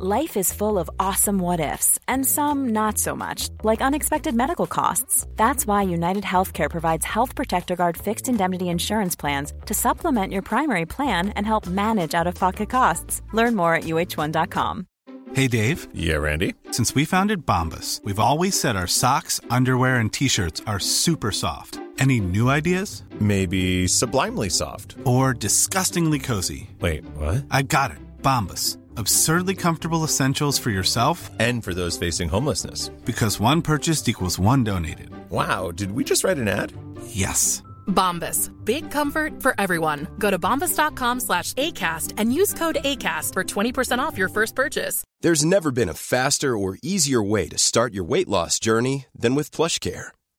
Life is full of awesome what ifs, and some not so much, like unexpected medical costs. That's why United Healthcare provides Health Protector Guard fixed indemnity insurance plans to supplement your primary plan and help manage out of pocket costs. Learn more at uh1.com. Hey, Dave. Yeah, Randy. Since we founded Bombus, we've always said our socks, underwear, and t shirts are super soft. Any new ideas? Maybe sublimely soft. Or disgustingly cozy. Wait, what? I got it. Bombus absurdly comfortable essentials for yourself and for those facing homelessness. Because one purchased equals one donated. Wow, did we just write an ad? Yes. Bombas. Big comfort for everyone. Go to bombas.com slash ACAST and use code ACAST for 20% off your first purchase. There's never been a faster or easier way to start your weight loss journey than with PlushCare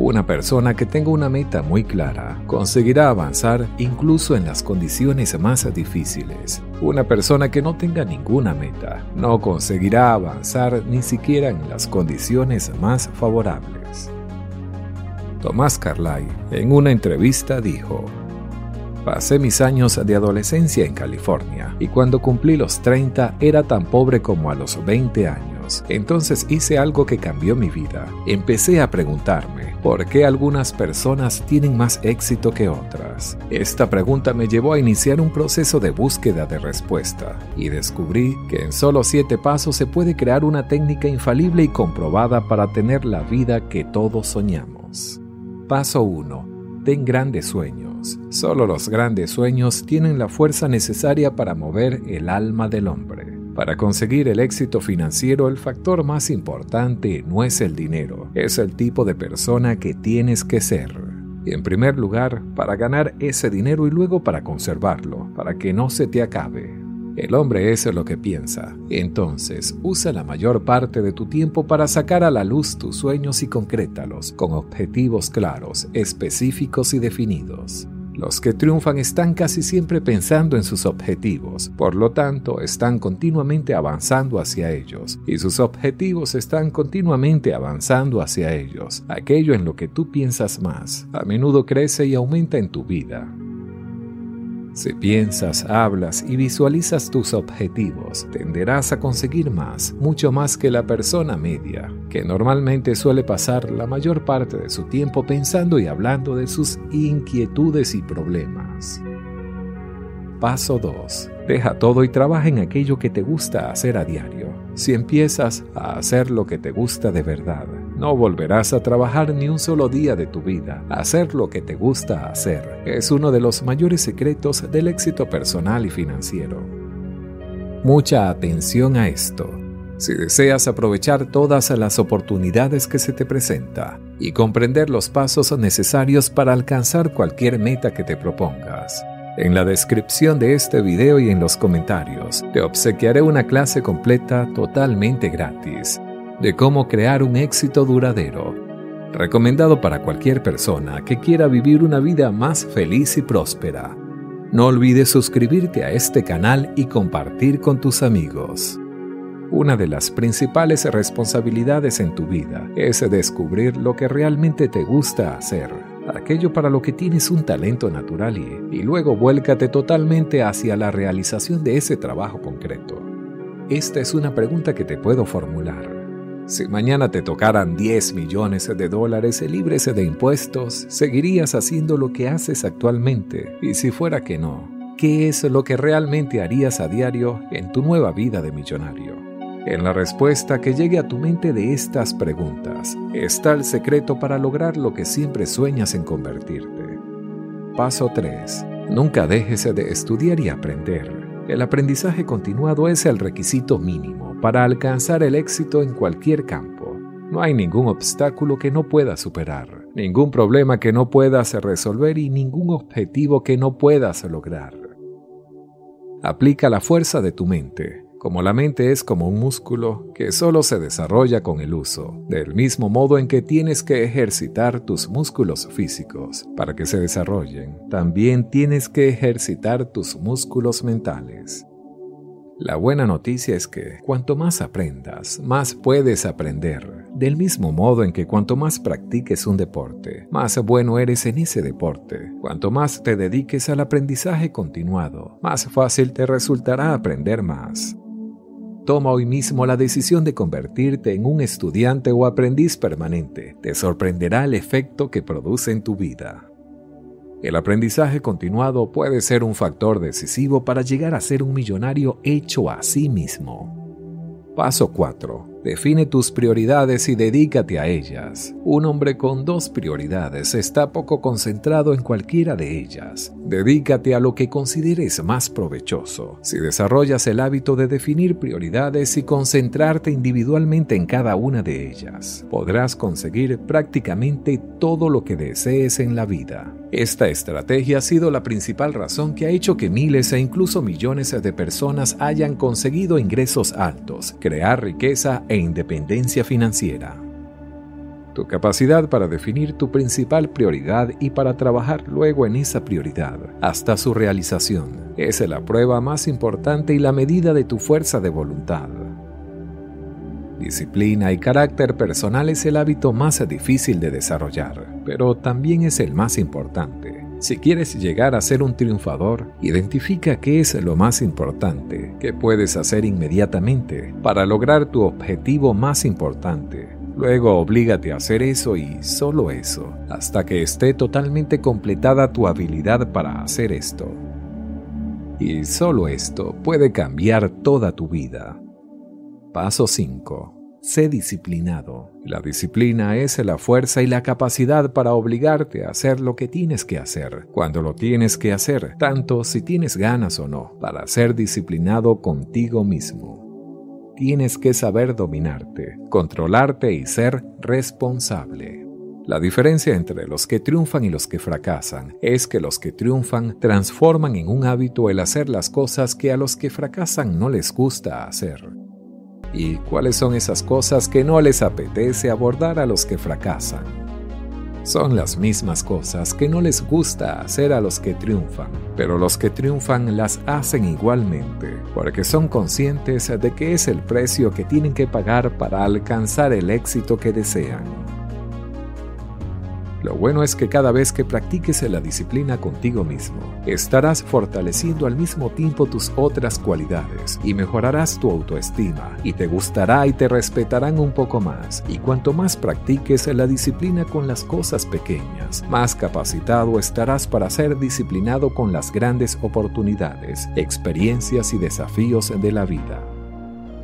Una persona que tenga una meta muy clara conseguirá avanzar incluso en las condiciones más difíciles. Una persona que no tenga ninguna meta no conseguirá avanzar ni siquiera en las condiciones más favorables. Tomás Carlyle en una entrevista dijo, Pasé mis años de adolescencia en California y cuando cumplí los 30 era tan pobre como a los 20 Entonces hice algo que cambió mi vida. Empecé a preguntarme, ¿Por qué algunas personas tienen más éxito que otras? Esta pregunta me llevó a iniciar un proceso de búsqueda de respuesta y descubrí que en solo siete pasos se puede crear una técnica infalible y comprobada para tener la vida que todos soñamos. Paso 1. Ten grandes sueños. Solo los grandes sueños tienen la fuerza necesaria para mover el alma del hombre. Para conseguir el éxito financiero, el factor más importante no es el dinero, es el tipo de persona que tienes que ser. En primer lugar, para ganar ese dinero y luego para conservarlo, para que no se te acabe. El hombre es lo que piensa. Entonces, usa la mayor parte de tu tiempo para sacar a la luz tus sueños y concrétalos con objetivos claros, específicos y definidos. Los que triunfan están casi siempre pensando en sus objetivos, por lo tanto están continuamente avanzando hacia ellos, y sus objetivos están continuamente avanzando hacia ellos. Aquello en lo que tú piensas más, a menudo crece y aumenta en tu vida. Si piensas, hablas y visualizas tus objetivos, tenderás a conseguir más, mucho más que la persona media, que normalmente suele pasar la mayor parte de su tiempo pensando y hablando de sus inquietudes y problemas. Paso 2. Deja todo y trabaja en aquello que te gusta hacer a diario. Si empiezas a hacer lo que te gusta de verdad, no volverás a trabajar ni un solo día de tu vida. Hacer lo que te gusta hacer es uno de los mayores secretos del éxito personal y financiero. Mucha atención a esto. Si deseas aprovechar todas las oportunidades que se te presenta y comprender los pasos necesarios para alcanzar cualquier meta que te propongas, en la descripción de este video y en los comentarios te obsequiaré una clase completa totalmente gratis de cómo crear un éxito duradero, recomendado para cualquier persona que quiera vivir una vida más feliz y próspera. No olvides suscribirte a este canal y compartir con tus amigos. Una de las principales responsabilidades en tu vida es descubrir lo que realmente te gusta hacer, aquello para lo que tienes un talento natural y, y luego vuélcate totalmente hacia la realización de ese trabajo concreto. Esta es una pregunta que te puedo formular. Si mañana te tocaran 10 millones de dólares libres de impuestos, ¿seguirías haciendo lo que haces actualmente? Y si fuera que no, ¿qué es lo que realmente harías a diario en tu nueva vida de millonario? En la respuesta que llegue a tu mente de estas preguntas está el secreto para lograr lo que siempre sueñas en convertirte. Paso 3. Nunca dejes de estudiar y aprender. El aprendizaje continuado es el requisito mínimo para alcanzar el éxito en cualquier campo. No hay ningún obstáculo que no puedas superar, ningún problema que no puedas resolver y ningún objetivo que no puedas lograr. Aplica la fuerza de tu mente. Como la mente es como un músculo que solo se desarrolla con el uso, del mismo modo en que tienes que ejercitar tus músculos físicos para que se desarrollen, también tienes que ejercitar tus músculos mentales. La buena noticia es que cuanto más aprendas, más puedes aprender. Del mismo modo en que cuanto más practiques un deporte, más bueno eres en ese deporte. Cuanto más te dediques al aprendizaje continuado, más fácil te resultará aprender más. Toma hoy mismo la decisión de convertirte en un estudiante o aprendiz permanente. Te sorprenderá el efecto que produce en tu vida. El aprendizaje continuado puede ser un factor decisivo para llegar a ser un millonario hecho a sí mismo. Paso 4. Define tus prioridades y dedícate a ellas. Un hombre con dos prioridades está poco concentrado en cualquiera de ellas. Dedícate a lo que consideres más provechoso. Si desarrollas el hábito de definir prioridades y concentrarte individualmente en cada una de ellas, podrás conseguir prácticamente todo lo que desees en la vida. Esta estrategia ha sido la principal razón que ha hecho que miles e incluso millones de personas hayan conseguido ingresos altos, crear riqueza e independencia financiera. Tu capacidad para definir tu principal prioridad y para trabajar luego en esa prioridad hasta su realización es la prueba más importante y la medida de tu fuerza de voluntad. Disciplina y carácter personal es el hábito más difícil de desarrollar, pero también es el más importante. Si quieres llegar a ser un triunfador, identifica qué es lo más importante que puedes hacer inmediatamente para lograr tu objetivo más importante. Luego oblígate a hacer eso y solo eso, hasta que esté totalmente completada tu habilidad para hacer esto. Y solo esto puede cambiar toda tu vida. Paso 5. Sé disciplinado. La disciplina es la fuerza y la capacidad para obligarte a hacer lo que tienes que hacer, cuando lo tienes que hacer, tanto si tienes ganas o no, para ser disciplinado contigo mismo. Tienes que saber dominarte, controlarte y ser responsable. La diferencia entre los que triunfan y los que fracasan es que los que triunfan transforman en un hábito el hacer las cosas que a los que fracasan no les gusta hacer. ¿Y cuáles son esas cosas que no les apetece abordar a los que fracasan? Son las mismas cosas que no les gusta hacer a los que triunfan, pero los que triunfan las hacen igualmente, porque son conscientes de que es el precio que tienen que pagar para alcanzar el éxito que desean. Lo bueno es que cada vez que practiques la disciplina contigo mismo, estarás fortaleciendo al mismo tiempo tus otras cualidades y mejorarás tu autoestima y te gustará y te respetarán un poco más. Y cuanto más practiques la disciplina con las cosas pequeñas, más capacitado estarás para ser disciplinado con las grandes oportunidades, experiencias y desafíos de la vida.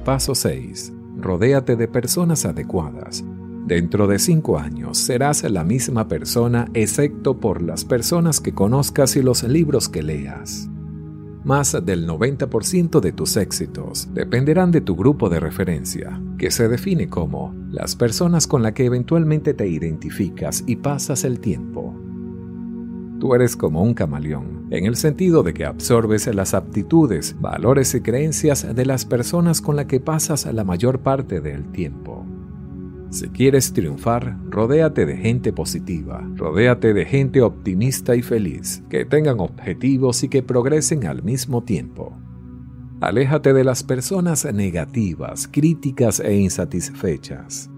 Paso 6. Rodéate de personas adecuadas Dentro de cinco años serás la misma persona excepto por las personas que conozcas y los libros que leas. Más del 90% de tus éxitos dependerán de tu grupo de referencia, que se define como las personas con las que eventualmente te identificas y pasas el tiempo. Tú eres como un camaleón, en el sentido de que absorbes las aptitudes, valores y creencias de las personas con las que pasas la mayor parte del tiempo. Si quieres triunfar, rodéate de gente positiva, rodéate de gente optimista y feliz, que tengan objetivos y que progresen al mismo tiempo. Aléjate de las personas negativas, críticas e insatisfechas.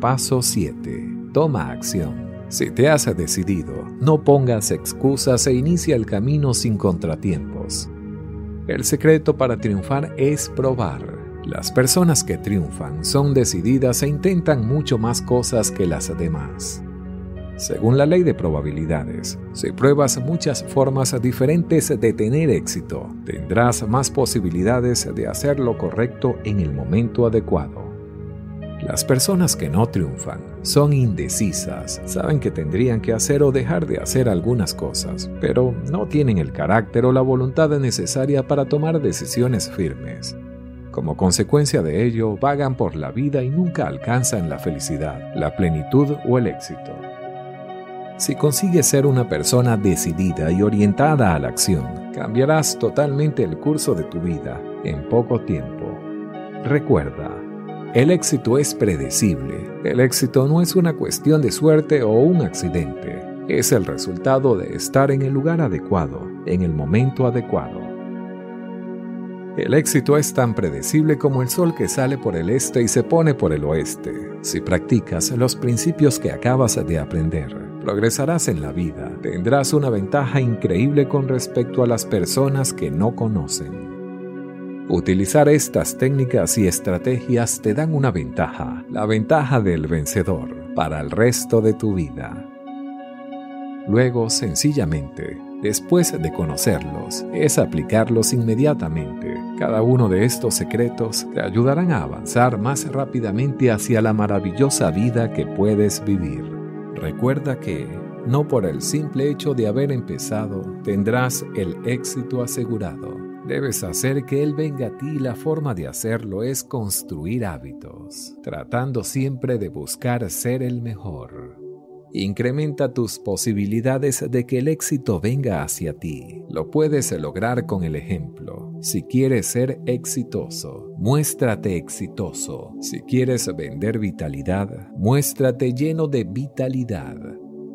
Paso 7. Toma acción. Si te has decidido, no pongas excusas e inicia el camino sin contratiempos. El secreto para triunfar es probar. Las personas que triunfan son decididas e intentan mucho más cosas que las demás. Según la ley de probabilidades, si pruebas muchas formas diferentes de tener éxito, tendrás más posibilidades de hacer lo correcto en el momento adecuado. Las personas que no triunfan son indecisas, saben que tendrían que hacer o dejar de hacer algunas cosas, pero no tienen el carácter o la voluntad necesaria para tomar decisiones firmes. Como consecuencia de ello, vagan por la vida y nunca alcanzan la felicidad, la plenitud o el éxito. Si consigues ser una persona decidida y orientada a la acción, cambiarás totalmente el curso de tu vida en poco tiempo. Recuerda, el éxito es predecible. El éxito no es una cuestión de suerte o un accidente. Es el resultado de estar en el lugar adecuado, en el momento adecuado. El éxito es tan predecible como el sol que sale por el este y se pone por el oeste. Si practicas los principios que acabas de aprender, progresarás en la vida. Tendrás una ventaja increíble con respecto a las personas que no conocen. Utilizar estas técnicas y estrategias te dan una ventaja, la ventaja del vencedor, para el resto de tu vida. Luego, sencillamente, después de conocerlos, es aplicarlos inmediatamente. Cada uno de estos secretos te ayudarán a avanzar más rápidamente hacia la maravillosa vida que puedes vivir. Recuerda que, no por el simple hecho de haber empezado, tendrás el éxito asegurado. Debes hacer que Él venga a ti y la forma de hacerlo es construir hábitos, tratando siempre de buscar ser el mejor. Incrementa tus posibilidades de que el éxito venga hacia ti. Lo puedes lograr con el ejemplo. Si quieres ser exitoso, muéstrate exitoso. Si quieres vender vitalidad, muéstrate lleno de vitalidad.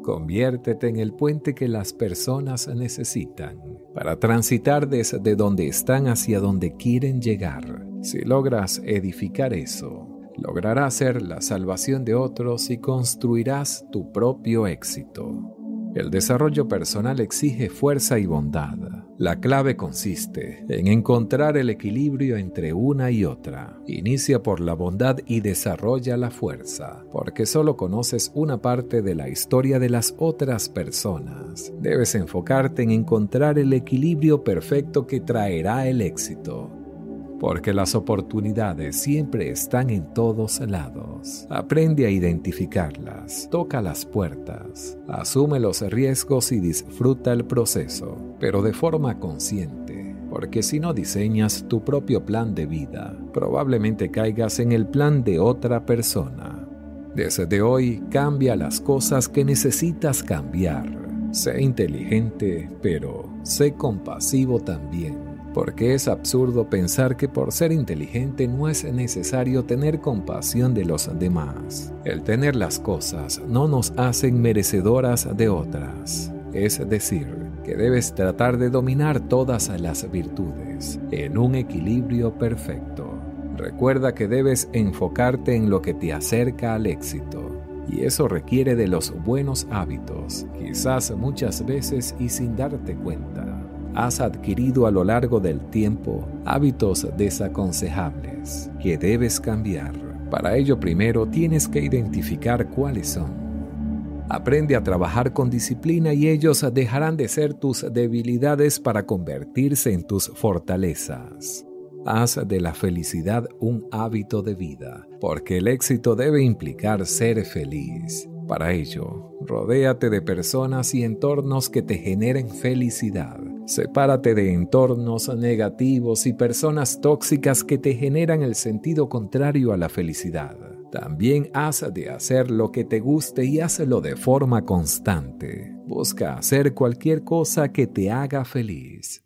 Conviértete en el puente que las personas necesitan para transitar desde donde están hacia donde quieren llegar. Si logras edificar eso, lograrás ser la salvación de otros y construirás tu propio éxito. El desarrollo personal exige fuerza y bondad. La clave consiste en encontrar el equilibrio entre una y otra. Inicia por la bondad y desarrolla la fuerza, porque solo conoces una parte de la historia de las otras personas. Debes enfocarte en encontrar el equilibrio perfecto que traerá el éxito porque las oportunidades siempre están en todos lados. Aprende a identificarlas, toca las puertas, asume los riesgos y disfruta el proceso, pero de forma consciente, porque si no diseñas tu propio plan de vida, probablemente caigas en el plan de otra persona. Desde hoy cambia las cosas que necesitas cambiar. Sé inteligente, pero sé compasivo también porque es absurdo pensar que por ser inteligente no es necesario tener compasión de los demás. El tener las cosas no nos hacen merecedoras de otras. Es decir, que debes tratar de dominar todas las virtudes en un equilibrio perfecto. Recuerda que debes enfocarte en lo que te acerca al éxito. Y eso requiere de los buenos hábitos, quizás muchas veces y sin darte cuenta has adquirido a lo largo del tiempo hábitos desaconsejables que debes cambiar. Para ello primero tienes que identificar cuáles son. Aprende a trabajar con disciplina y ellos dejarán de ser tus debilidades para convertirse en tus fortalezas. Haz de la felicidad un hábito de vida, porque el éxito debe implicar ser feliz. Para ello, rodéate de personas y entornos que te generen felicidad. Sepárate de entornos negativos y personas tóxicas que te generan el sentido contrario a la felicidad. También haz de hacer lo que te guste y hazlo de forma constante. Busca hacer cualquier cosa que te haga feliz.